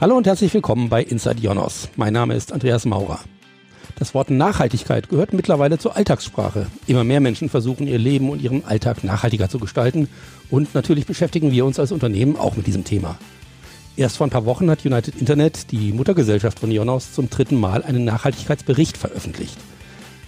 Hallo und herzlich willkommen bei Inside Jonos. Mein Name ist Andreas Maurer. Das Wort Nachhaltigkeit gehört mittlerweile zur Alltagssprache. Immer mehr Menschen versuchen ihr Leben und ihren Alltag nachhaltiger zu gestalten und natürlich beschäftigen wir uns als Unternehmen auch mit diesem Thema. Erst vor ein paar Wochen hat United Internet, die Muttergesellschaft von Jonos, zum dritten Mal einen Nachhaltigkeitsbericht veröffentlicht.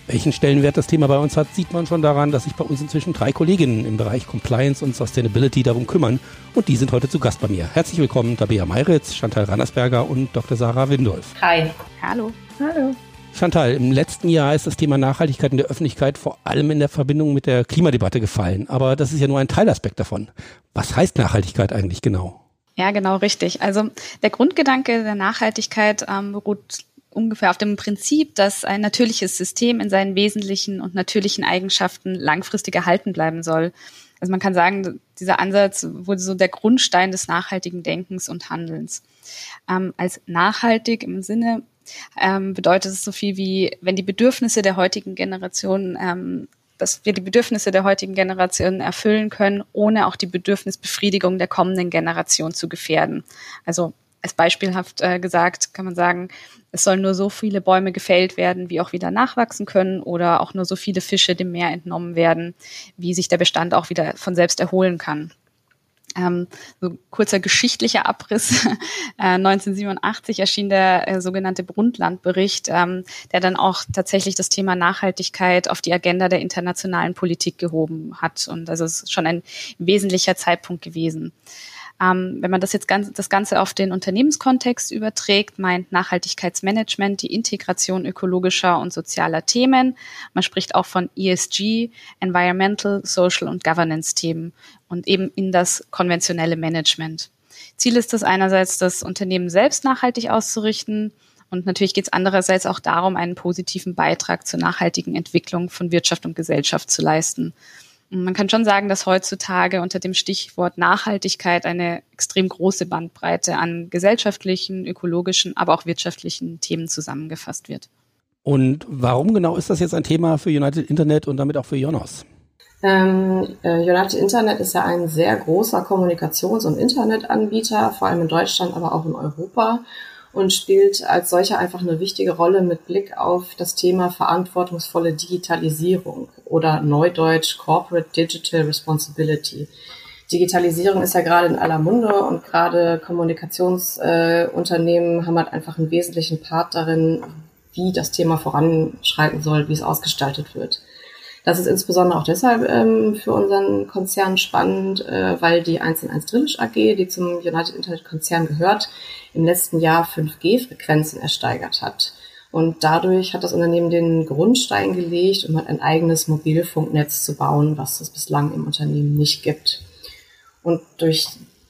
Welchen Stellenwert das Thema bei uns hat, sieht man schon daran, dass sich bei uns inzwischen drei Kolleginnen im Bereich Compliance und Sustainability darum kümmern und die sind heute zu Gast bei mir. Herzlich willkommen Tabea Meiritz, Chantal Rannersberger und Dr. Sarah Windolf. Hi. Hallo. Hallo. Chantal, im letzten Jahr ist das Thema Nachhaltigkeit in der Öffentlichkeit vor allem in der Verbindung mit der Klimadebatte gefallen. Aber das ist ja nur ein Teilaspekt davon. Was heißt Nachhaltigkeit eigentlich genau? Ja, genau richtig. Also der Grundgedanke der Nachhaltigkeit ähm, beruht ungefähr auf dem Prinzip, dass ein natürliches System in seinen wesentlichen und natürlichen Eigenschaften langfristig erhalten bleiben soll. Also man kann sagen, dieser Ansatz wurde so der Grundstein des nachhaltigen Denkens und Handelns. Ähm, als nachhaltig im Sinne ähm, bedeutet es so viel wie, wenn die Bedürfnisse der heutigen Generation ähm, dass wir die Bedürfnisse der heutigen Generation erfüllen können, ohne auch die Bedürfnisbefriedigung der kommenden Generation zu gefährden. Also als beispielhaft äh, gesagt kann man sagen, es sollen nur so viele Bäume gefällt werden, wie auch wieder nachwachsen können oder auch nur so viele Fische dem Meer entnommen werden, wie sich der Bestand auch wieder von selbst erholen kann. Ähm, so kurzer geschichtlicher Abriss. Äh, 1987 erschien der äh, sogenannte Brundtland-Bericht, ähm, der dann auch tatsächlich das Thema Nachhaltigkeit auf die Agenda der internationalen Politik gehoben hat. Und es ist schon ein wesentlicher Zeitpunkt gewesen. Ähm, wenn man das jetzt ganz, das Ganze auf den Unternehmenskontext überträgt, meint Nachhaltigkeitsmanagement die Integration ökologischer und sozialer Themen. Man spricht auch von ESG, Environmental, Social und Governance-Themen und eben in das konventionelle Management. Ziel ist es einerseits, das Unternehmen selbst nachhaltig auszurichten, und natürlich geht es andererseits auch darum, einen positiven Beitrag zur nachhaltigen Entwicklung von Wirtschaft und Gesellschaft zu leisten. Man kann schon sagen, dass heutzutage unter dem Stichwort Nachhaltigkeit eine extrem große Bandbreite an gesellschaftlichen, ökologischen, aber auch wirtschaftlichen Themen zusammengefasst wird. Und warum genau ist das jetzt ein Thema für United Internet und damit auch für Jonas? Ähm, äh, United Internet ist ja ein sehr großer Kommunikations- und Internetanbieter, vor allem in Deutschland, aber auch in Europa und spielt als solcher einfach eine wichtige Rolle mit Blick auf das Thema verantwortungsvolle Digitalisierung oder Neudeutsch Corporate Digital Responsibility. Digitalisierung ist ja gerade in aller Munde und gerade Kommunikationsunternehmen äh, haben halt einfach einen wesentlichen Part darin, wie das Thema voranschreiten soll, wie es ausgestaltet wird. Das ist insbesondere auch deshalb ähm, für unseren Konzern spannend, äh, weil die 1&1 Drillisch AG, die zum United Internet Konzern gehört, im letzten Jahr 5G-Frequenzen ersteigert hat. Und dadurch hat das Unternehmen den Grundstein gelegt, um halt ein eigenes Mobilfunknetz zu bauen, was es bislang im Unternehmen nicht gibt. Und durch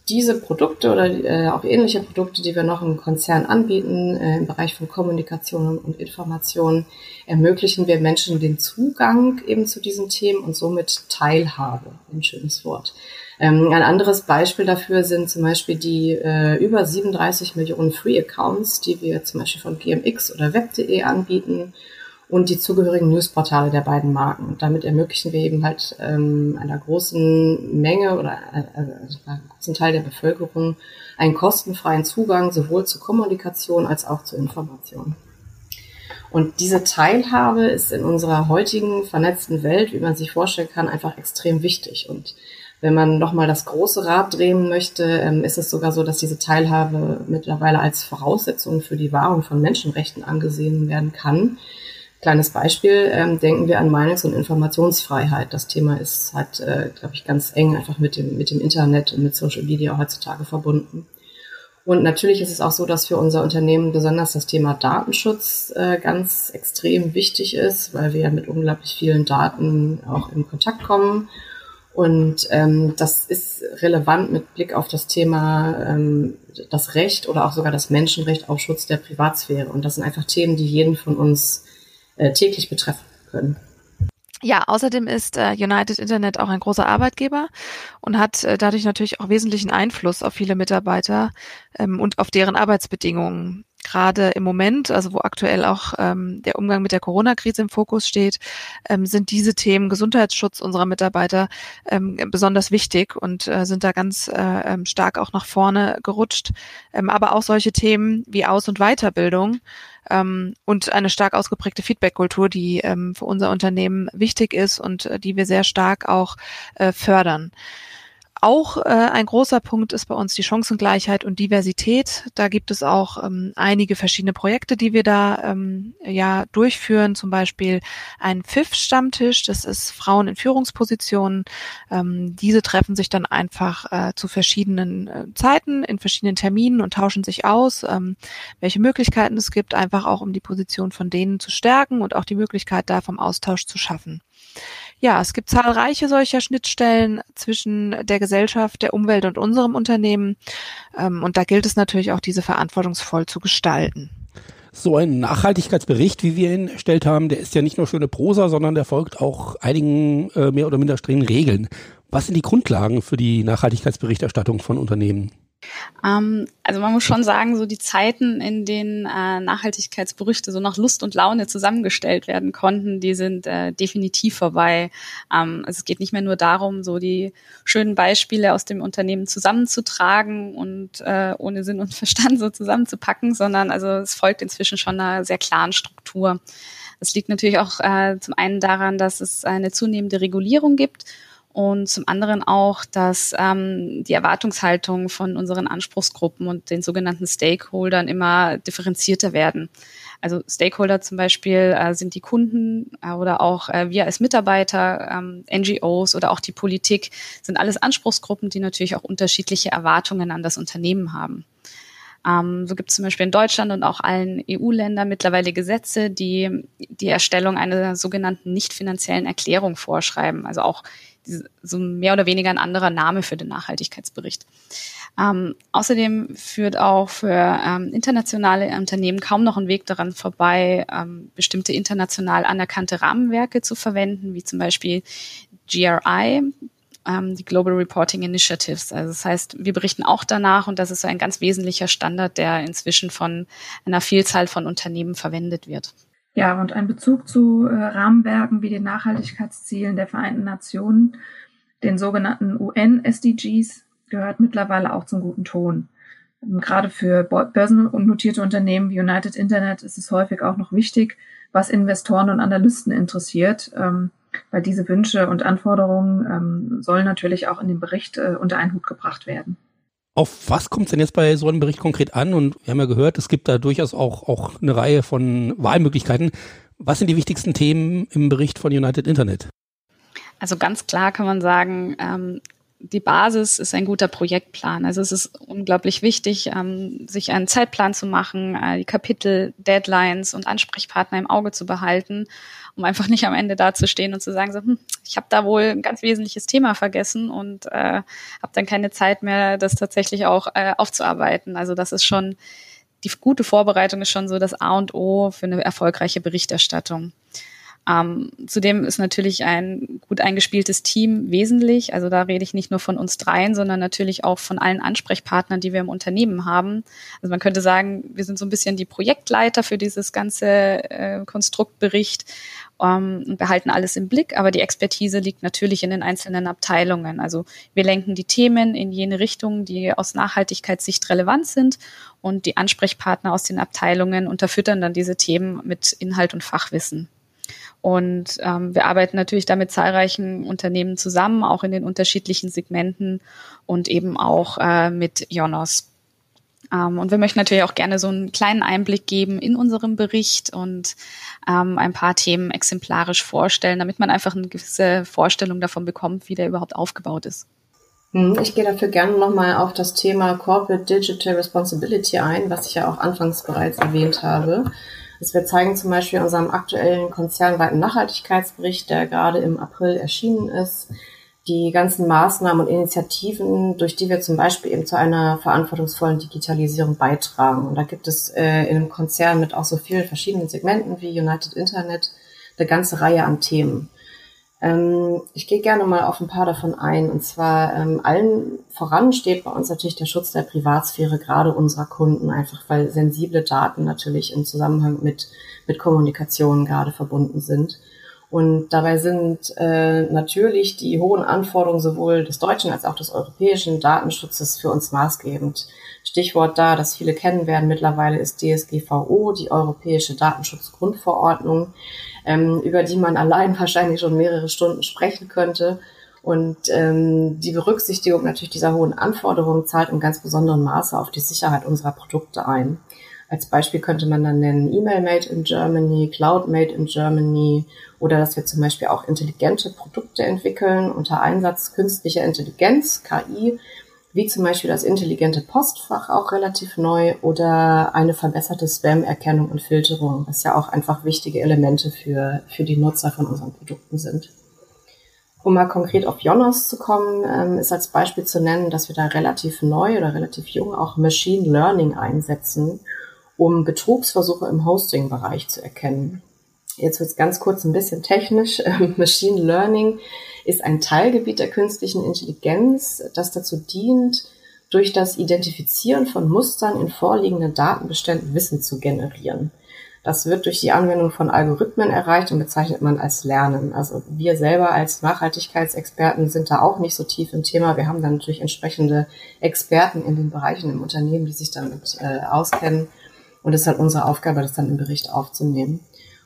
diese Produkte oder äh, auch ähnliche Produkte, die wir noch im Konzern anbieten, äh, im Bereich von Kommunikation und Information, ermöglichen wir Menschen den Zugang eben zu diesen Themen und somit Teilhabe, ein schönes Wort. Ähm, ein anderes Beispiel dafür sind zum Beispiel die äh, über 37 Millionen Free Accounts, die wir zum Beispiel von GMX oder Web.de anbieten und die zugehörigen Newsportale der beiden Marken. damit ermöglichen wir eben halt ähm, einer großen Menge oder äh, also einem großen Teil der Bevölkerung einen kostenfreien Zugang sowohl zur Kommunikation als auch zur Information. Und diese Teilhabe ist in unserer heutigen vernetzten Welt, wie man sich vorstellen kann, einfach extrem wichtig. Und wenn man nochmal das große Rad drehen möchte, ähm, ist es sogar so, dass diese Teilhabe mittlerweile als Voraussetzung für die Wahrung von Menschenrechten angesehen werden kann. Kleines Beispiel, ähm, denken wir an Meinungs- und Informationsfreiheit. Das Thema ist halt, äh, glaube ich, ganz eng einfach mit dem, mit dem Internet und mit Social Media heutzutage verbunden. Und natürlich ist es auch so, dass für unser Unternehmen besonders das Thema Datenschutz äh, ganz extrem wichtig ist, weil wir ja mit unglaublich vielen Daten auch in Kontakt kommen. Und ähm, das ist relevant mit Blick auf das Thema ähm, das Recht oder auch sogar das Menschenrecht auf Schutz der Privatsphäre. Und das sind einfach Themen, die jeden von uns äh, täglich betreffen können. Ja, außerdem ist äh, United Internet auch ein großer Arbeitgeber und hat äh, dadurch natürlich auch wesentlichen Einfluss auf viele Mitarbeiter ähm, und auf deren Arbeitsbedingungen. Gerade im Moment, also wo aktuell auch ähm, der Umgang mit der Corona-Krise im Fokus steht, ähm, sind diese Themen Gesundheitsschutz unserer Mitarbeiter ähm, besonders wichtig und äh, sind da ganz äh, ähm, stark auch nach vorne gerutscht. Ähm, aber auch solche Themen wie Aus- und Weiterbildung ähm, und eine stark ausgeprägte Feedback-Kultur, die ähm, für unser Unternehmen wichtig ist und äh, die wir sehr stark auch äh, fördern. Auch äh, ein großer Punkt ist bei uns die Chancengleichheit und Diversität. Da gibt es auch ähm, einige verschiedene Projekte, die wir da ähm, ja durchführen. Zum Beispiel ein FIF-Stammtisch, das ist Frauen in Führungspositionen. Ähm, diese treffen sich dann einfach äh, zu verschiedenen äh, Zeiten, in verschiedenen Terminen und tauschen sich aus, ähm, welche Möglichkeiten es gibt, einfach auch um die Position von denen zu stärken und auch die Möglichkeit da vom Austausch zu schaffen ja, es gibt zahlreiche solcher Schnittstellen zwischen der Gesellschaft, der Umwelt und unserem Unternehmen. Ähm, und da gilt es natürlich auch, diese verantwortungsvoll zu gestalten. So ein Nachhaltigkeitsbericht, wie wir ihn erstellt haben, der ist ja nicht nur schöne Prosa, sondern der folgt auch einigen äh, mehr oder minder strengen Regeln. Was sind die Grundlagen für die Nachhaltigkeitsberichterstattung von Unternehmen? Ähm, also man muss schon sagen, so die Zeiten, in denen äh, Nachhaltigkeitsberichte so nach Lust und Laune zusammengestellt werden konnten, die sind äh, definitiv vorbei. Ähm, also es geht nicht mehr nur darum, so die schönen Beispiele aus dem Unternehmen zusammenzutragen und äh, ohne Sinn und Verstand so zusammenzupacken, sondern also es folgt inzwischen schon einer sehr klaren Struktur. Es liegt natürlich auch äh, zum einen daran, dass es eine zunehmende Regulierung gibt und zum anderen auch, dass ähm, die Erwartungshaltung von unseren Anspruchsgruppen und den sogenannten Stakeholdern immer differenzierter werden. Also Stakeholder zum Beispiel äh, sind die Kunden äh, oder auch äh, wir als Mitarbeiter, ähm, NGOs oder auch die Politik sind alles Anspruchsgruppen, die natürlich auch unterschiedliche Erwartungen an das Unternehmen haben. Ähm, so gibt es zum Beispiel in Deutschland und auch allen EU-Ländern mittlerweile Gesetze, die die Erstellung einer sogenannten nicht finanziellen Erklärung vorschreiben. Also auch so mehr oder weniger ein anderer Name für den Nachhaltigkeitsbericht. Ähm, außerdem führt auch für ähm, internationale Unternehmen kaum noch ein Weg daran vorbei, ähm, bestimmte international anerkannte Rahmenwerke zu verwenden, wie zum Beispiel GRI, ähm, die Global Reporting Initiatives. Also das heißt, wir berichten auch danach und das ist so ein ganz wesentlicher Standard, der inzwischen von einer Vielzahl von Unternehmen verwendet wird. Ja, und ein Bezug zu äh, Rahmenwerken wie den Nachhaltigkeitszielen der Vereinten Nationen, den sogenannten UN-SDGs, gehört mittlerweile auch zum guten Ton. Ähm, gerade für börsennotierte Unternehmen wie United Internet ist es häufig auch noch wichtig, was Investoren und Analysten interessiert, ähm, weil diese Wünsche und Anforderungen ähm, sollen natürlich auch in dem Bericht äh, unter einen Hut gebracht werden. Auf was kommt es denn jetzt bei so einem Bericht konkret an? Und wir haben ja gehört, es gibt da durchaus auch, auch eine Reihe von Wahlmöglichkeiten. Was sind die wichtigsten Themen im Bericht von United Internet? Also ganz klar kann man sagen, ähm, die Basis ist ein guter Projektplan. Also es ist unglaublich wichtig, ähm, sich einen Zeitplan zu machen, äh, die Kapitel, Deadlines und Ansprechpartner im Auge zu behalten um einfach nicht am Ende dazustehen und zu sagen, so, hm, ich habe da wohl ein ganz wesentliches Thema vergessen und äh, habe dann keine Zeit mehr, das tatsächlich auch äh, aufzuarbeiten. Also das ist schon, die gute Vorbereitung ist schon so das A und O für eine erfolgreiche Berichterstattung. Ähm, zudem ist natürlich ein gut eingespieltes Team wesentlich. Also da rede ich nicht nur von uns dreien, sondern natürlich auch von allen Ansprechpartnern, die wir im Unternehmen haben. Also man könnte sagen, wir sind so ein bisschen die Projektleiter für dieses ganze äh, Konstruktbericht ähm, und behalten alles im Blick. Aber die Expertise liegt natürlich in den einzelnen Abteilungen. Also wir lenken die Themen in jene Richtungen, die aus Nachhaltigkeitssicht relevant sind und die Ansprechpartner aus den Abteilungen unterfüttern dann diese Themen mit Inhalt und Fachwissen. Und ähm, wir arbeiten natürlich da mit zahlreichen Unternehmen zusammen, auch in den unterschiedlichen Segmenten und eben auch äh, mit Jonos. Ähm, und wir möchten natürlich auch gerne so einen kleinen Einblick geben in unserem Bericht und ähm, ein paar Themen exemplarisch vorstellen, damit man einfach eine gewisse Vorstellung davon bekommt, wie der überhaupt aufgebaut ist. Hm, ich gehe dafür gerne nochmal auf das Thema Corporate Digital Responsibility ein, was ich ja auch anfangs bereits erwähnt habe. Also wir zeigen zum Beispiel in unserem aktuellen konzernweiten Nachhaltigkeitsbericht, der gerade im April erschienen ist, die ganzen Maßnahmen und Initiativen, durch die wir zum Beispiel eben zu einer verantwortungsvollen Digitalisierung beitragen. Und da gibt es äh, in einem Konzern mit auch so vielen verschiedenen Segmenten wie United Internet eine ganze Reihe an Themen. Ähm, ich gehe gerne mal auf ein paar davon ein. Und zwar ähm, allen voran steht bei uns natürlich der Schutz der Privatsphäre, gerade unserer Kunden, einfach weil sensible Daten natürlich im Zusammenhang mit, mit Kommunikation gerade verbunden sind. Und dabei sind äh, natürlich die hohen Anforderungen sowohl des deutschen als auch des europäischen Datenschutzes für uns maßgebend. Stichwort da, das viele kennen werden mittlerweile, ist DSGVO, die Europäische Datenschutzgrundverordnung, ähm, über die man allein wahrscheinlich schon mehrere Stunden sprechen könnte. Und ähm, die Berücksichtigung natürlich dieser hohen Anforderungen zahlt im ganz besonderen Maße auf die Sicherheit unserer Produkte ein. Als Beispiel könnte man dann nennen E-Mail Made in Germany, Cloud Made in Germany oder dass wir zum Beispiel auch intelligente Produkte entwickeln unter Einsatz künstlicher Intelligenz, KI, wie zum Beispiel das intelligente Postfach auch relativ neu oder eine verbesserte Spam-Erkennung und Filterung, was ja auch einfach wichtige Elemente für, für die Nutzer von unseren Produkten sind. Um mal konkret auf Jonas zu kommen, ähm, ist als Beispiel zu nennen, dass wir da relativ neu oder relativ jung auch Machine Learning einsetzen, um Betrugsversuche im Hosting-Bereich zu erkennen. Jetzt wird es ganz kurz ein bisschen technisch. Machine Learning ist ein Teilgebiet der künstlichen Intelligenz, das dazu dient, durch das Identifizieren von Mustern in vorliegenden Datenbeständen Wissen zu generieren. Das wird durch die Anwendung von Algorithmen erreicht und bezeichnet man als Lernen. Also wir selber als Nachhaltigkeitsexperten sind da auch nicht so tief im Thema. Wir haben dann natürlich entsprechende Experten in den Bereichen im Unternehmen, die sich damit äh, auskennen. Und es ist halt unsere Aufgabe, das dann im Bericht aufzunehmen.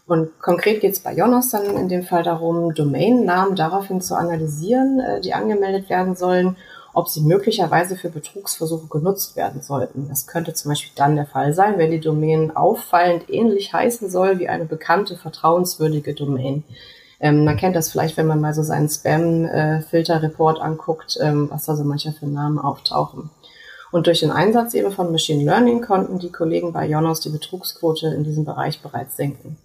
Und konkret geht es bei Jonas dann in dem Fall darum, Domainnamen daraufhin zu analysieren, äh, die angemeldet werden sollen, ob sie möglicherweise für Betrugsversuche genutzt werden sollten. Das könnte zum Beispiel dann der Fall sein, wenn die Domain auffallend ähnlich heißen soll wie eine bekannte, vertrauenswürdige Domain. Ähm, man kennt das vielleicht, wenn man mal so seinen Spam-Filter-Report äh, anguckt, ähm, was da so mancher für Namen auftauchen. Und durch den Einsatz eben von Machine Learning konnten die Kollegen bei Jonas die Betrugsquote in diesem Bereich bereits senken.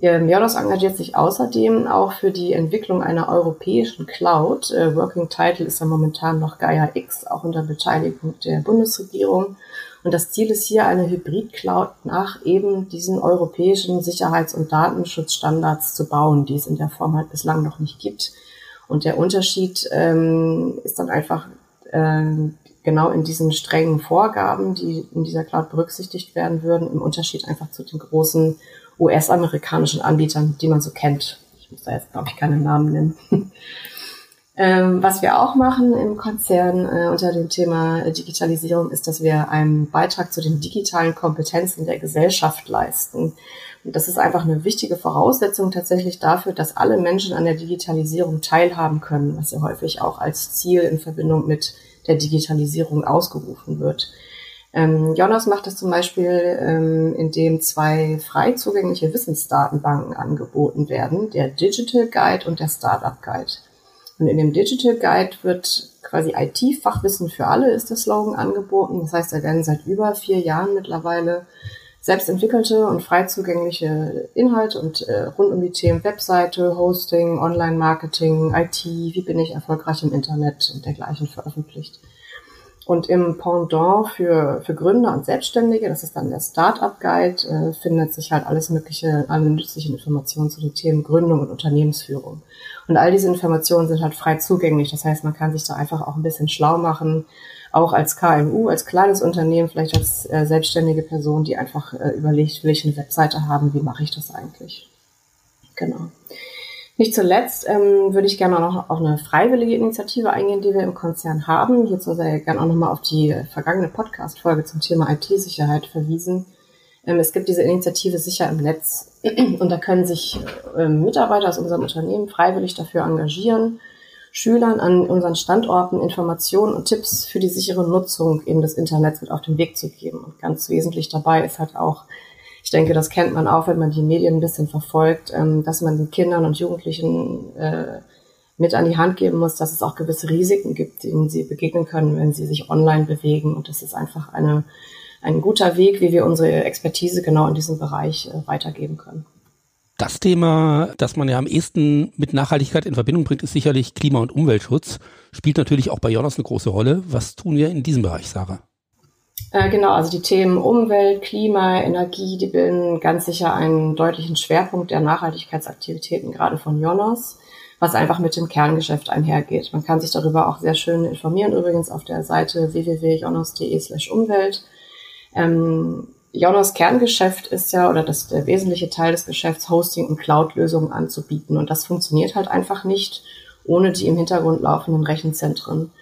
Miodos engagiert sich außerdem auch für die Entwicklung einer europäischen Cloud. Äh, Working Title ist ja momentan noch Gaia X, auch unter Beteiligung der Bundesregierung. Und das Ziel ist hier, eine Hybrid-Cloud nach eben diesen europäischen Sicherheits- und Datenschutzstandards zu bauen, die es in der Form halt bislang noch nicht gibt. Und der Unterschied ähm, ist dann einfach ähm, genau in diesen strengen Vorgaben, die in dieser Cloud berücksichtigt werden würden, im Unterschied einfach zu den großen US-amerikanischen Anbietern, die man so kennt. Ich muss da jetzt, glaube ich, keine Namen nennen. Ähm, was wir auch machen im Konzern äh, unter dem Thema Digitalisierung ist, dass wir einen Beitrag zu den digitalen Kompetenzen der Gesellschaft leisten. Und das ist einfach eine wichtige Voraussetzung tatsächlich dafür, dass alle Menschen an der Digitalisierung teilhaben können, was ja häufig auch als Ziel in Verbindung mit der Digitalisierung ausgerufen wird. Ähm, Jonas macht das zum Beispiel, ähm, indem zwei frei zugängliche Wissensdatenbanken angeboten werden, der Digital Guide und der Startup Guide. Und in dem Digital Guide wird quasi IT-Fachwissen für alle ist der Slogan angeboten. Das heißt, da werden seit über vier Jahren mittlerweile selbst entwickelte und frei zugängliche Inhalte und äh, rund um die Themen Webseite, Hosting, Online-Marketing, IT, wie bin ich erfolgreich im Internet und dergleichen veröffentlicht. Und im Pendant für, für Gründer und Selbstständige, das ist dann der Startup Guide, äh, findet sich halt alles mögliche, alle nützlichen Informationen zu den Themen Gründung und Unternehmensführung. Und all diese Informationen sind halt frei zugänglich. Das heißt, man kann sich da einfach auch ein bisschen schlau machen, auch als KMU, als kleines Unternehmen, vielleicht als äh, selbstständige Person, die einfach äh, überlegt, will ich eine Webseite haben, wie mache ich das eigentlich? Genau. Nicht zuletzt ähm, würde ich gerne noch auf eine freiwillige Initiative eingehen, die wir im Konzern haben. Hierzu sei gerne auch nochmal auf die vergangene Podcast-Folge zum Thema IT-Sicherheit verwiesen. Ähm, es gibt diese Initiative Sicher im Netz und da können sich ähm, Mitarbeiter aus unserem Unternehmen freiwillig dafür engagieren, Schülern an unseren Standorten Informationen und Tipps für die sichere Nutzung eben des Internets mit auf den Weg zu geben. Und ganz wesentlich dabei ist halt auch ich denke, das kennt man auch, wenn man die Medien ein bisschen verfolgt, ähm, dass man den Kindern und Jugendlichen äh, mit an die Hand geben muss, dass es auch gewisse Risiken gibt, denen sie begegnen können, wenn sie sich online bewegen. Und das ist einfach eine, ein guter Weg, wie wir unsere Expertise genau in diesem Bereich äh, weitergeben können. Das Thema, das man ja am ehesten mit Nachhaltigkeit in Verbindung bringt, ist sicherlich Klima- und Umweltschutz. Spielt natürlich auch bei Jonas eine große Rolle. Was tun wir in diesem Bereich, Sarah? Äh, genau, also die Themen Umwelt, Klima, Energie, die bilden ganz sicher einen deutlichen Schwerpunkt der Nachhaltigkeitsaktivitäten, gerade von Jonas. was einfach mit dem Kerngeschäft einhergeht. Man kann sich darüber auch sehr schön informieren, übrigens auf der Seite www.jonas.de slash Umwelt. Ähm, Jonas Kerngeschäft ist ja, oder das, der wesentliche Teil des Geschäfts, Hosting und Cloud-Lösungen anzubieten. Und das funktioniert halt einfach nicht ohne die im Hintergrund laufenden Rechenzentren.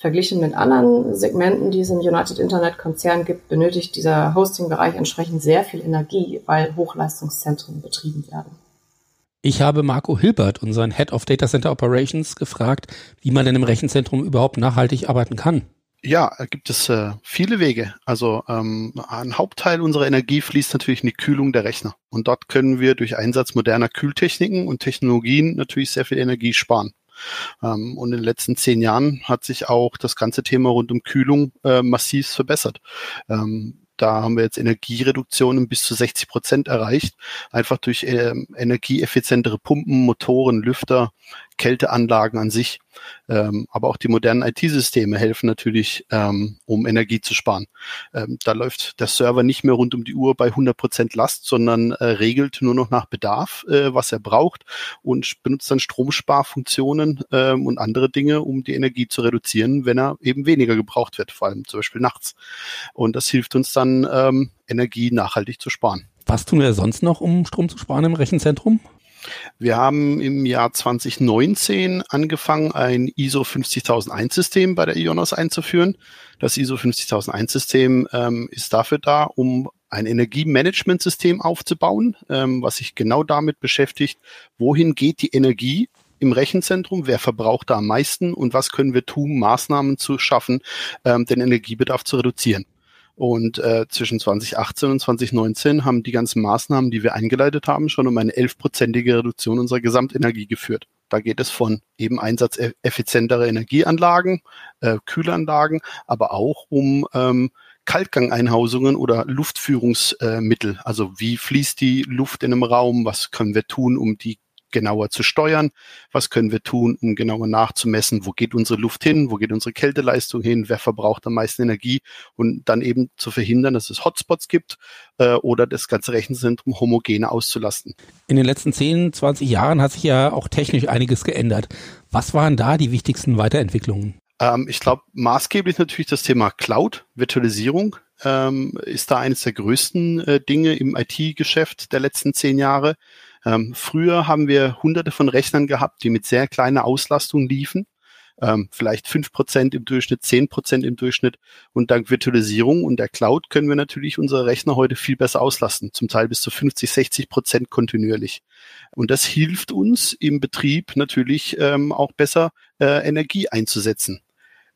Verglichen mit anderen Segmenten, die es im United Internet Konzern gibt, benötigt dieser Hosting-Bereich entsprechend sehr viel Energie, weil Hochleistungszentren betrieben werden. Ich habe Marco Hilbert, unseren Head of Data Center Operations, gefragt, wie man denn im Rechenzentrum überhaupt nachhaltig arbeiten kann. Ja, gibt es äh, viele Wege. Also ähm, ein Hauptteil unserer Energie fließt natürlich in die Kühlung der Rechner. Und dort können wir durch Einsatz moderner Kühltechniken und Technologien natürlich sehr viel Energie sparen. Ähm, und in den letzten zehn Jahren hat sich auch das ganze Thema rund um Kühlung äh, massiv verbessert. Ähm, da haben wir jetzt Energiereduktionen bis zu 60 Prozent erreicht, einfach durch äh, energieeffizientere Pumpen, Motoren, Lüfter, Kälteanlagen an sich. Ähm, aber auch die modernen IT-Systeme helfen natürlich, ähm, um Energie zu sparen. Ähm, da läuft der Server nicht mehr rund um die Uhr bei 100 Prozent Last, sondern äh, regelt nur noch nach Bedarf, äh, was er braucht und benutzt dann Stromsparfunktionen ähm, und andere Dinge, um die Energie zu reduzieren, wenn er eben weniger gebraucht wird, vor allem zum Beispiel nachts. Und das hilft uns dann, ähm, Energie nachhaltig zu sparen. Was tun wir sonst noch, um Strom zu sparen im Rechenzentrum? Wir haben im Jahr 2019 angefangen, ein ISO 50001 System bei der IONOS einzuführen. Das ISO 50001 System ähm, ist dafür da, um ein Energiemanagementsystem aufzubauen, ähm, was sich genau damit beschäftigt, wohin geht die Energie im Rechenzentrum, wer verbraucht da am meisten und was können wir tun, Maßnahmen zu schaffen, ähm, den Energiebedarf zu reduzieren. Und äh, zwischen 2018 und 2019 haben die ganzen Maßnahmen, die wir eingeleitet haben, schon um eine elfprozentige Reduktion unserer Gesamtenergie geführt. Da geht es von eben einsatzeffizientere Energieanlagen, äh, Kühlanlagen, aber auch um ähm, Kaltgangeinhausungen oder Luftführungsmittel. Also wie fließt die Luft in einem Raum? Was können wir tun, um die genauer zu steuern? Was können wir tun, um genauer nachzumessen, wo geht unsere Luft hin, wo geht unsere Kälteleistung hin, wer verbraucht am meisten Energie und dann eben zu verhindern, dass es Hotspots gibt äh, oder das ganze Rechenzentrum homogene auszulasten. In den letzten 10, 20 Jahren hat sich ja auch technisch einiges geändert. Was waren da die wichtigsten Weiterentwicklungen? Ähm, ich glaube, maßgeblich natürlich das Thema Cloud, Virtualisierung ähm, ist da eines der größten äh, Dinge im IT-Geschäft der letzten zehn Jahre. Ähm, früher haben wir hunderte von Rechnern gehabt, die mit sehr kleiner Auslastung liefen. Ähm, vielleicht fünf Prozent im Durchschnitt, zehn Prozent im Durchschnitt. Und dank Virtualisierung und der Cloud können wir natürlich unsere Rechner heute viel besser auslasten, zum Teil bis zu 50, 60 Prozent kontinuierlich. Und das hilft uns im Betrieb natürlich ähm, auch besser äh, Energie einzusetzen.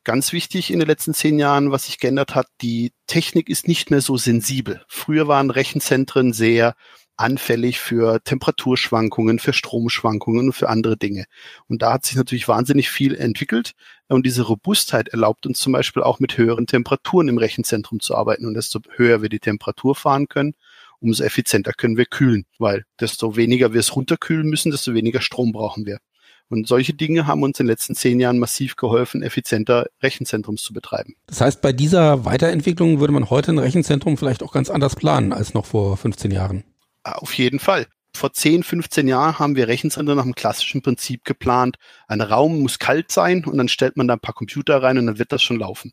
Ganz wichtig in den letzten zehn Jahren, was sich geändert hat, die Technik ist nicht mehr so sensibel. Früher waren Rechenzentren sehr anfällig für Temperaturschwankungen, für Stromschwankungen und für andere Dinge. Und da hat sich natürlich wahnsinnig viel entwickelt. Und diese Robustheit erlaubt uns zum Beispiel auch mit höheren Temperaturen im Rechenzentrum zu arbeiten. Und desto höher wir die Temperatur fahren können, umso effizienter können wir kühlen, weil desto weniger wir es runterkühlen müssen, desto weniger Strom brauchen wir. Und solche Dinge haben uns in den letzten zehn Jahren massiv geholfen, effizienter Rechenzentrums zu betreiben. Das heißt, bei dieser Weiterentwicklung würde man heute ein Rechenzentrum vielleicht auch ganz anders planen als noch vor 15 Jahren. Auf jeden Fall. Vor 10, 15 Jahren haben wir Rechenzentren nach dem klassischen Prinzip geplant. Ein Raum muss kalt sein und dann stellt man da ein paar Computer rein und dann wird das schon laufen.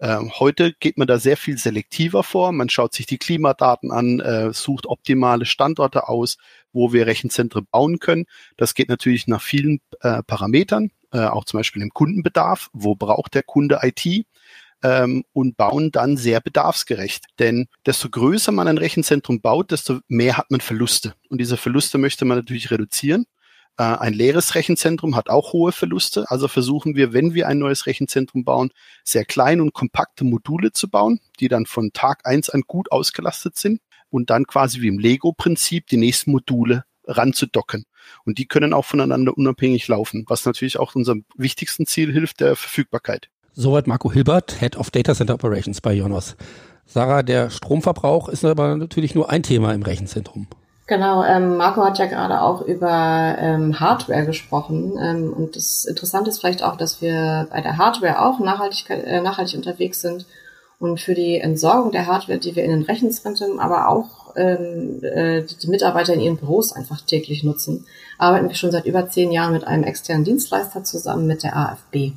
Ähm, heute geht man da sehr viel selektiver vor. Man schaut sich die Klimadaten an, äh, sucht optimale Standorte aus, wo wir Rechenzentren bauen können. Das geht natürlich nach vielen äh, Parametern, äh, auch zum Beispiel im Kundenbedarf. Wo braucht der Kunde IT? Ähm, und bauen dann sehr bedarfsgerecht. Denn desto größer man ein Rechenzentrum baut, desto mehr hat man Verluste. Und diese Verluste möchte man natürlich reduzieren. Äh, ein leeres Rechenzentrum hat auch hohe Verluste. Also versuchen wir, wenn wir ein neues Rechenzentrum bauen, sehr klein und kompakte Module zu bauen, die dann von Tag eins an gut ausgelastet sind und dann quasi wie im Lego-Prinzip die nächsten Module ranzudocken. Und die können auch voneinander unabhängig laufen, was natürlich auch unserem wichtigsten Ziel hilft, der Verfügbarkeit. Soweit Marco Hilbert, Head of Data Center Operations bei Jonas. Sarah, der Stromverbrauch ist aber natürlich nur ein Thema im Rechenzentrum. Genau, ähm, Marco hat ja gerade auch über ähm, Hardware gesprochen. Ähm, und das Interessante ist vielleicht auch, dass wir bei der Hardware auch nachhaltig, äh, nachhaltig unterwegs sind und für die Entsorgung der Hardware, die wir in den Rechenzentren, aber auch ähm, äh, die Mitarbeiter in ihren Büros einfach täglich nutzen, arbeiten wir schon seit über zehn Jahren mit einem externen Dienstleister zusammen mit der AFB.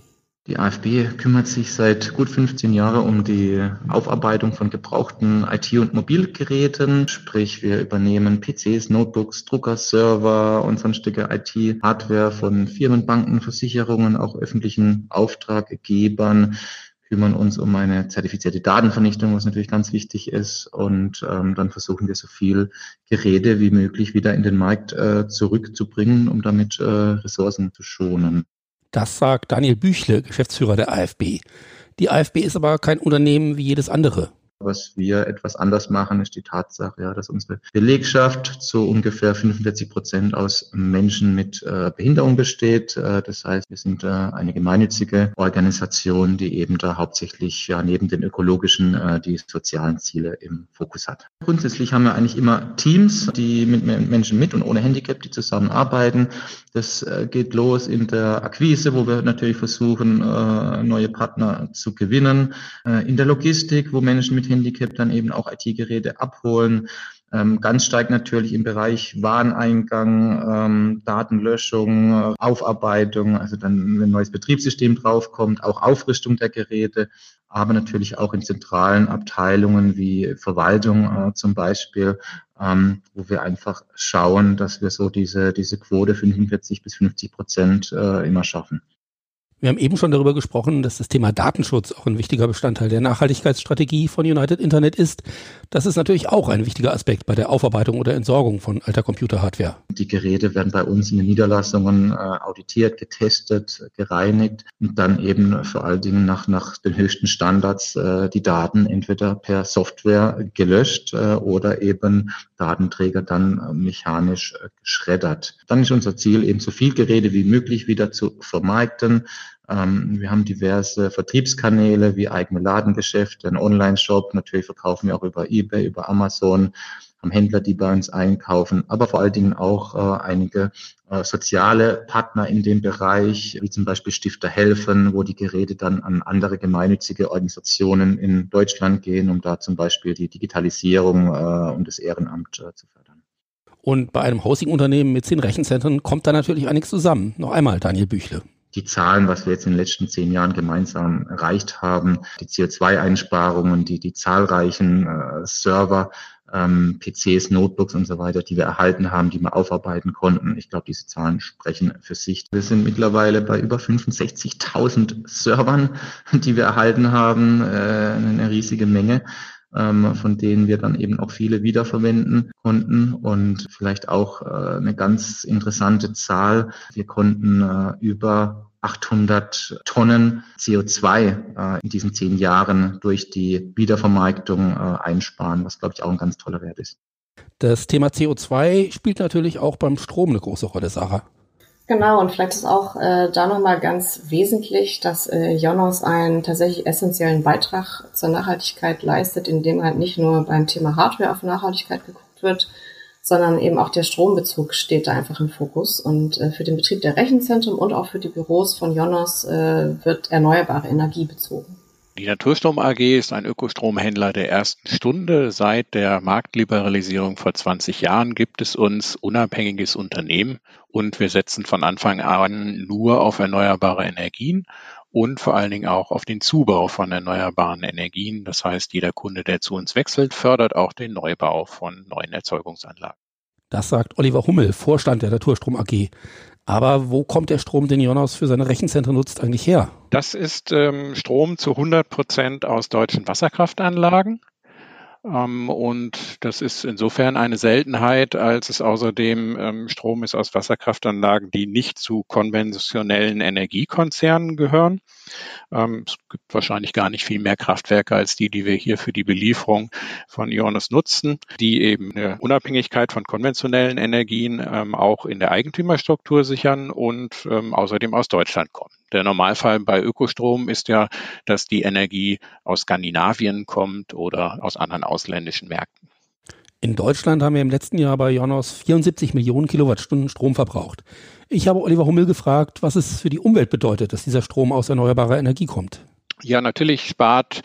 Die AfB kümmert sich seit gut 15 Jahren um die Aufarbeitung von gebrauchten IT- und Mobilgeräten. Sprich, wir übernehmen PCs, Notebooks, Drucker, Server und sonstige IT-Hardware von Firmen, Banken, Versicherungen, auch öffentlichen Auftraggebern kümmern uns um eine zertifizierte Datenvernichtung, was natürlich ganz wichtig ist. Und ähm, dann versuchen wir so viel Geräte wie möglich wieder in den Markt äh, zurückzubringen, um damit äh, Ressourcen zu schonen. Das sagt Daniel Büchle, Geschäftsführer der AfB. Die AfB ist aber kein Unternehmen wie jedes andere. Was wir etwas anders machen, ist die Tatsache, ja, dass unsere Belegschaft zu ungefähr 45 Prozent aus Menschen mit äh, Behinderung besteht. Äh, das heißt, wir sind äh, eine gemeinnützige Organisation, die eben da hauptsächlich ja neben den ökologischen äh, die sozialen Ziele im Fokus hat. Grundsätzlich haben wir eigentlich immer Teams, die mit Menschen mit und ohne Handicap, die zusammenarbeiten. Das äh, geht los in der Akquise, wo wir natürlich versuchen, äh, neue Partner zu gewinnen. In der Logistik, wo Menschen mit Handicap dann eben auch IT-Geräte abholen. Ähm, ganz stark natürlich im Bereich Wareneingang, ähm, Datenlöschung, Aufarbeitung, also dann wenn ein neues Betriebssystem draufkommt, auch Aufrüstung der Geräte, aber natürlich auch in zentralen Abteilungen wie Verwaltung äh, zum Beispiel, ähm, wo wir einfach schauen, dass wir so diese, diese Quote 45 bis 50 Prozent äh, immer schaffen. Wir haben eben schon darüber gesprochen, dass das Thema Datenschutz auch ein wichtiger Bestandteil der Nachhaltigkeitsstrategie von United Internet ist. Das ist natürlich auch ein wichtiger Aspekt bei der Aufarbeitung oder Entsorgung von alter Computerhardware. Die Geräte werden bei uns in den Niederlassungen äh, auditiert, getestet, gereinigt und dann eben vor allen Dingen nach, nach den höchsten Standards äh, die Daten entweder per Software gelöscht äh, oder eben Datenträger dann mechanisch geschreddert. Dann ist unser Ziel eben so viel Geräte wie möglich wieder zu vermarkten wir haben diverse Vertriebskanäle wie eigene Ladengeschäfte, einen Online-Shop. Natürlich verkaufen wir auch über eBay, über Amazon, haben Händler, die bei uns einkaufen, aber vor allen Dingen auch äh, einige äh, soziale Partner in dem Bereich, wie zum Beispiel Stifter helfen, wo die Geräte dann an andere gemeinnützige Organisationen in Deutschland gehen, um da zum Beispiel die Digitalisierung äh, und das Ehrenamt äh, zu fördern. Und bei einem Hosting-Unternehmen mit zehn Rechenzentren kommt da natürlich einiges zusammen. Noch einmal, Daniel Büchle die Zahlen, was wir jetzt in den letzten zehn Jahren gemeinsam erreicht haben, die CO2-Einsparungen, die, die zahlreichen äh, Server, ähm, PCs, Notebooks und so weiter, die wir erhalten haben, die wir aufarbeiten konnten. Ich glaube, diese Zahlen sprechen für sich. Wir sind mittlerweile bei über 65.000 Servern, die wir erhalten haben, äh, eine riesige Menge ähm, von denen wir dann eben auch viele wiederverwenden konnten. Und vielleicht auch äh, eine ganz interessante Zahl. Wir konnten äh, über 800 Tonnen CO2 äh, in diesen zehn Jahren durch die Wiedervermarktung äh, einsparen, was, glaube ich, auch ein ganz toller Wert ist. Das Thema CO2 spielt natürlich auch beim Strom eine große Rolle, Sarah. Genau, und vielleicht ist auch äh, da nochmal ganz wesentlich, dass äh, Jonas einen tatsächlich essentiellen Beitrag zur Nachhaltigkeit leistet, indem halt nicht nur beim Thema Hardware auf Nachhaltigkeit geguckt wird, sondern eben auch der Strombezug steht da einfach im Fokus. Und äh, für den Betrieb der Rechenzentren und auch für die Büros von Jonas äh, wird erneuerbare Energie bezogen. Die Naturstrom AG ist ein Ökostromhändler der ersten Stunde. Seit der Marktliberalisierung vor 20 Jahren gibt es uns unabhängiges Unternehmen und wir setzen von Anfang an nur auf erneuerbare Energien und vor allen Dingen auch auf den Zubau von erneuerbaren Energien. Das heißt, jeder Kunde, der zu uns wechselt, fördert auch den Neubau von neuen Erzeugungsanlagen. Das sagt Oliver Hummel, Vorstand der Naturstrom AG. Aber wo kommt der Strom, den Jonas für seine Rechenzentren nutzt, eigentlich her? Das ist ähm, Strom zu 100 Prozent aus deutschen Wasserkraftanlagen. Ähm, und das ist insofern eine Seltenheit, als es außerdem ähm, Strom ist aus Wasserkraftanlagen, die nicht zu konventionellen Energiekonzernen gehören. Ähm, es gibt wahrscheinlich gar nicht viel mehr Kraftwerke als die, die wir hier für die Belieferung von Ionis nutzen, die eben eine Unabhängigkeit von konventionellen Energien auch in der Eigentümerstruktur sichern und außerdem aus Deutschland kommen. Der Normalfall bei Ökostrom ist ja, dass die Energie aus Skandinavien kommt oder aus anderen ausländischen Märkten. In Deutschland haben wir im letzten Jahr bei Jonas 74 Millionen Kilowattstunden Strom verbraucht. Ich habe Oliver Hummel gefragt, was es für die Umwelt bedeutet, dass dieser Strom aus erneuerbarer Energie kommt. Ja, natürlich spart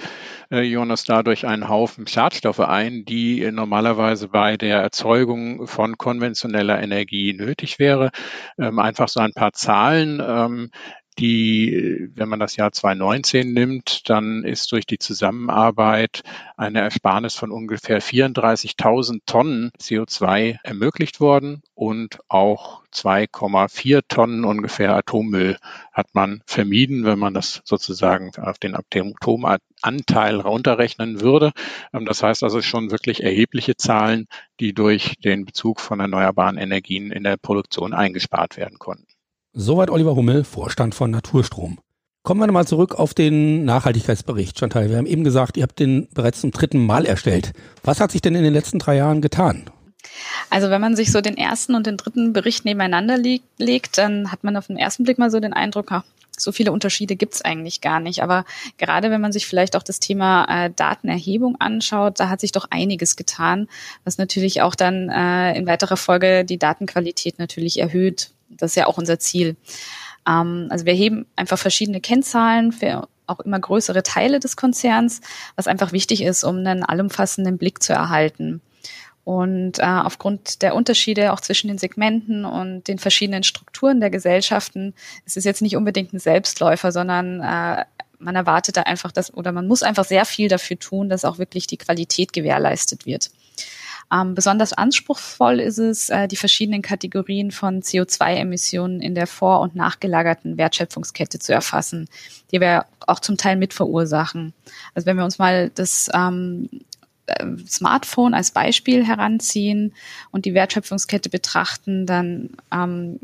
äh, Jonas dadurch einen Haufen Schadstoffe ein, die normalerweise bei der Erzeugung von konventioneller Energie nötig wäre. Ähm, einfach so ein paar Zahlen. Ähm, die, wenn man das Jahr 2019 nimmt, dann ist durch die Zusammenarbeit eine Ersparnis von ungefähr 34.000 Tonnen CO2 ermöglicht worden und auch 2,4 Tonnen ungefähr Atommüll hat man vermieden, wenn man das sozusagen auf den Atomanteil runterrechnen würde. Ähm, das heißt also schon wirklich erhebliche Zahlen, die durch den Bezug von erneuerbaren Energien in der Produktion eingespart werden konnten. Soweit Oliver Hummel, Vorstand von Naturstrom. Kommen wir nochmal zurück auf den Nachhaltigkeitsbericht, Chantal. Wir haben eben gesagt, ihr habt den bereits zum dritten Mal erstellt. Was hat sich denn in den letzten drei Jahren getan? Also wenn man sich so den ersten und den dritten Bericht nebeneinander legt, dann hat man auf den ersten Blick mal so den Eindruck, ach, so viele Unterschiede gibt's eigentlich gar nicht. Aber gerade wenn man sich vielleicht auch das Thema äh, Datenerhebung anschaut, da hat sich doch einiges getan, was natürlich auch dann äh, in weiterer Folge die Datenqualität natürlich erhöht. Das ist ja auch unser Ziel. Ähm, also wir heben einfach verschiedene Kennzahlen für auch immer größere Teile des Konzerns, was einfach wichtig ist, um einen allumfassenden Blick zu erhalten. Und äh, aufgrund der Unterschiede auch zwischen den Segmenten und den verschiedenen Strukturen der Gesellschaften ist es jetzt nicht unbedingt ein Selbstläufer, sondern äh, man erwartet da einfach, dass oder man muss einfach sehr viel dafür tun, dass auch wirklich die Qualität gewährleistet wird. Ähm, besonders anspruchsvoll ist es, äh, die verschiedenen Kategorien von CO2-Emissionen in der vor- und nachgelagerten Wertschöpfungskette zu erfassen, die wir auch zum Teil mit verursachen. Also wenn wir uns mal das ähm, äh, Smartphone als Beispiel heranziehen und die Wertschöpfungskette betrachten, dann ähm,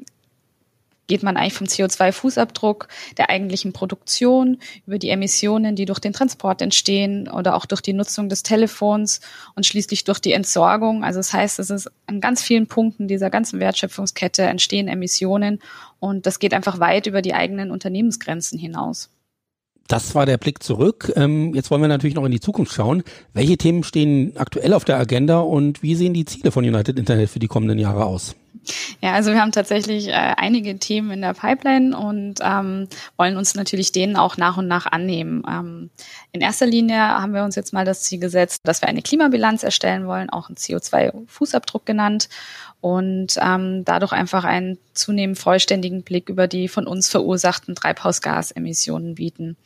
geht man eigentlich vom CO2-Fußabdruck der eigentlichen Produktion über die Emissionen, die durch den Transport entstehen oder auch durch die Nutzung des Telefons und schließlich durch die Entsorgung. Also das heißt, es ist an ganz vielen Punkten dieser ganzen Wertschöpfungskette entstehen Emissionen und das geht einfach weit über die eigenen Unternehmensgrenzen hinaus. Das war der Blick zurück. Ähm, jetzt wollen wir natürlich noch in die Zukunft schauen. Welche Themen stehen aktuell auf der Agenda und wie sehen die Ziele von United Internet für die kommenden Jahre aus? Ja, also wir haben tatsächlich äh, einige Themen in der Pipeline und ähm, wollen uns natürlich denen auch nach und nach annehmen. Ähm, in erster Linie haben wir uns jetzt mal das Ziel gesetzt, dass wir eine Klimabilanz erstellen wollen, auch einen CO2-Fußabdruck genannt und ähm, dadurch einfach einen zunehmend vollständigen Blick über die von uns verursachten Treibhausgasemissionen bieten.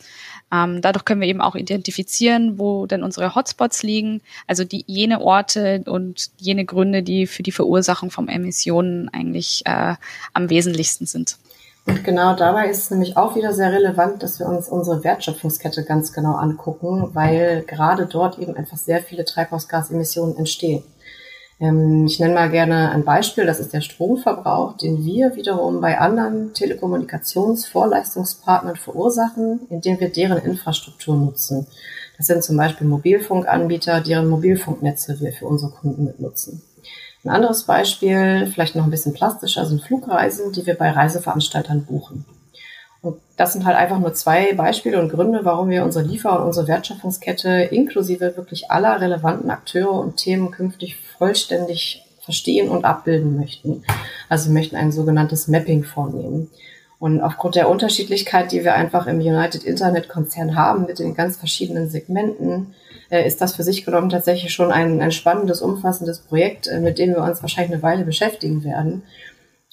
Ähm, dadurch können wir eben auch identifizieren, wo denn unsere Hotspots liegen, also die jene Orte und jene Gründe, die für die Verursachung von Emissionen eigentlich äh, am wesentlichsten sind. Und genau dabei ist es nämlich auch wieder sehr relevant, dass wir uns unsere Wertschöpfungskette ganz genau angucken, weil gerade dort eben einfach sehr viele Treibhausgasemissionen entstehen. Ähm, ich nenne mal gerne ein Beispiel, das ist der Stromverbrauch, den wir wiederum bei anderen Telekommunikationsvorleistungspartnern verursachen, indem wir deren Infrastruktur nutzen. Das sind zum Beispiel Mobilfunkanbieter, deren Mobilfunknetze wir für unsere Kunden mitnutzen. Ein anderes Beispiel, vielleicht noch ein bisschen plastischer, sind Flugreisen, die wir bei Reiseveranstaltern buchen. Und das sind halt einfach nur zwei Beispiele und Gründe, warum wir unsere Liefer- und unsere Wertschöpfungskette inklusive wirklich aller relevanten Akteure und Themen künftig vollständig verstehen und abbilden möchten. Also wir möchten ein sogenanntes Mapping vornehmen. Und aufgrund der Unterschiedlichkeit, die wir einfach im United Internet Konzern haben mit den ganz verschiedenen Segmenten, äh, ist das für sich genommen tatsächlich schon ein, ein spannendes, umfassendes Projekt, äh, mit dem wir uns wahrscheinlich eine Weile beschäftigen werden.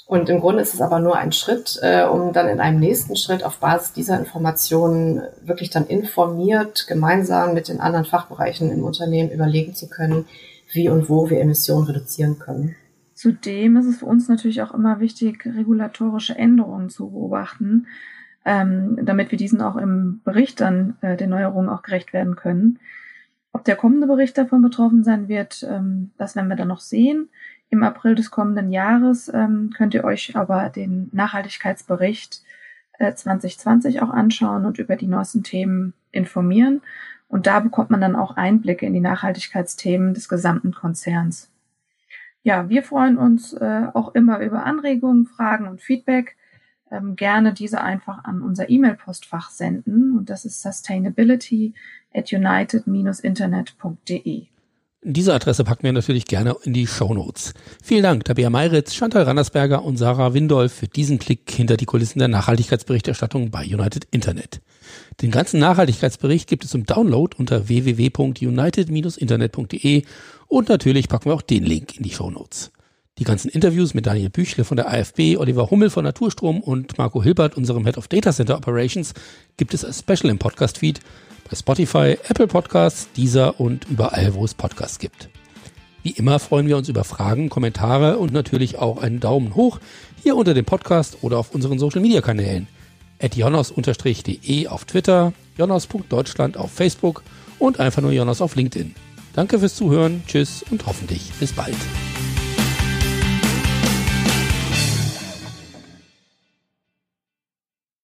Und im Grunde ist es aber nur ein Schritt, äh, um dann in einem nächsten Schritt auf Basis dieser Informationen wirklich dann informiert gemeinsam mit den anderen Fachbereichen im Unternehmen überlegen zu können, wie und wo wir Emissionen reduzieren können. Zudem ist es für uns natürlich auch immer wichtig, regulatorische Änderungen zu beobachten, ähm, damit wir diesen auch im Bericht dann äh, den Neuerungen auch gerecht werden können. Ob der kommende Bericht davon betroffen sein wird, ähm, das werden wir dann noch sehen. Im April des kommenden Jahres ähm, könnt ihr euch aber den Nachhaltigkeitsbericht äh, 2020 auch anschauen und über die neuesten Themen informieren. Und da bekommt man dann auch Einblicke in die Nachhaltigkeitsthemen des gesamten Konzerns. Ja, wir freuen uns äh, auch immer über Anregungen, Fragen und Feedback. Ähm, gerne diese einfach an unser E-Mail-Postfach senden und das ist sustainability at united-internet.de. Diese Adresse packen wir natürlich gerne in die Show Notes. Vielen Dank, Tabea Meiritz, Chantal Randersberger und Sarah Windolf für diesen Blick hinter die Kulissen der Nachhaltigkeitsberichterstattung bei United Internet. Den ganzen Nachhaltigkeitsbericht gibt es zum Download unter www.united-internet.de und natürlich packen wir auch den Link in die Show Notes. Die ganzen Interviews mit Daniel Büchle von der AFB, Oliver Hummel von Naturstrom und Marco Hilbert, unserem Head of Data Center Operations, gibt es als Special im Podcast-Feed bei Spotify, Apple Podcasts, Deezer und überall, wo es Podcasts gibt. Wie immer freuen wir uns über Fragen, Kommentare und natürlich auch einen Daumen hoch hier unter dem Podcast oder auf unseren Social Media Kanälen. At jonas-de auf Twitter, jonas.deutschland auf Facebook und einfach nur Jonas auf LinkedIn. Danke fürs Zuhören, tschüss und hoffentlich bis bald.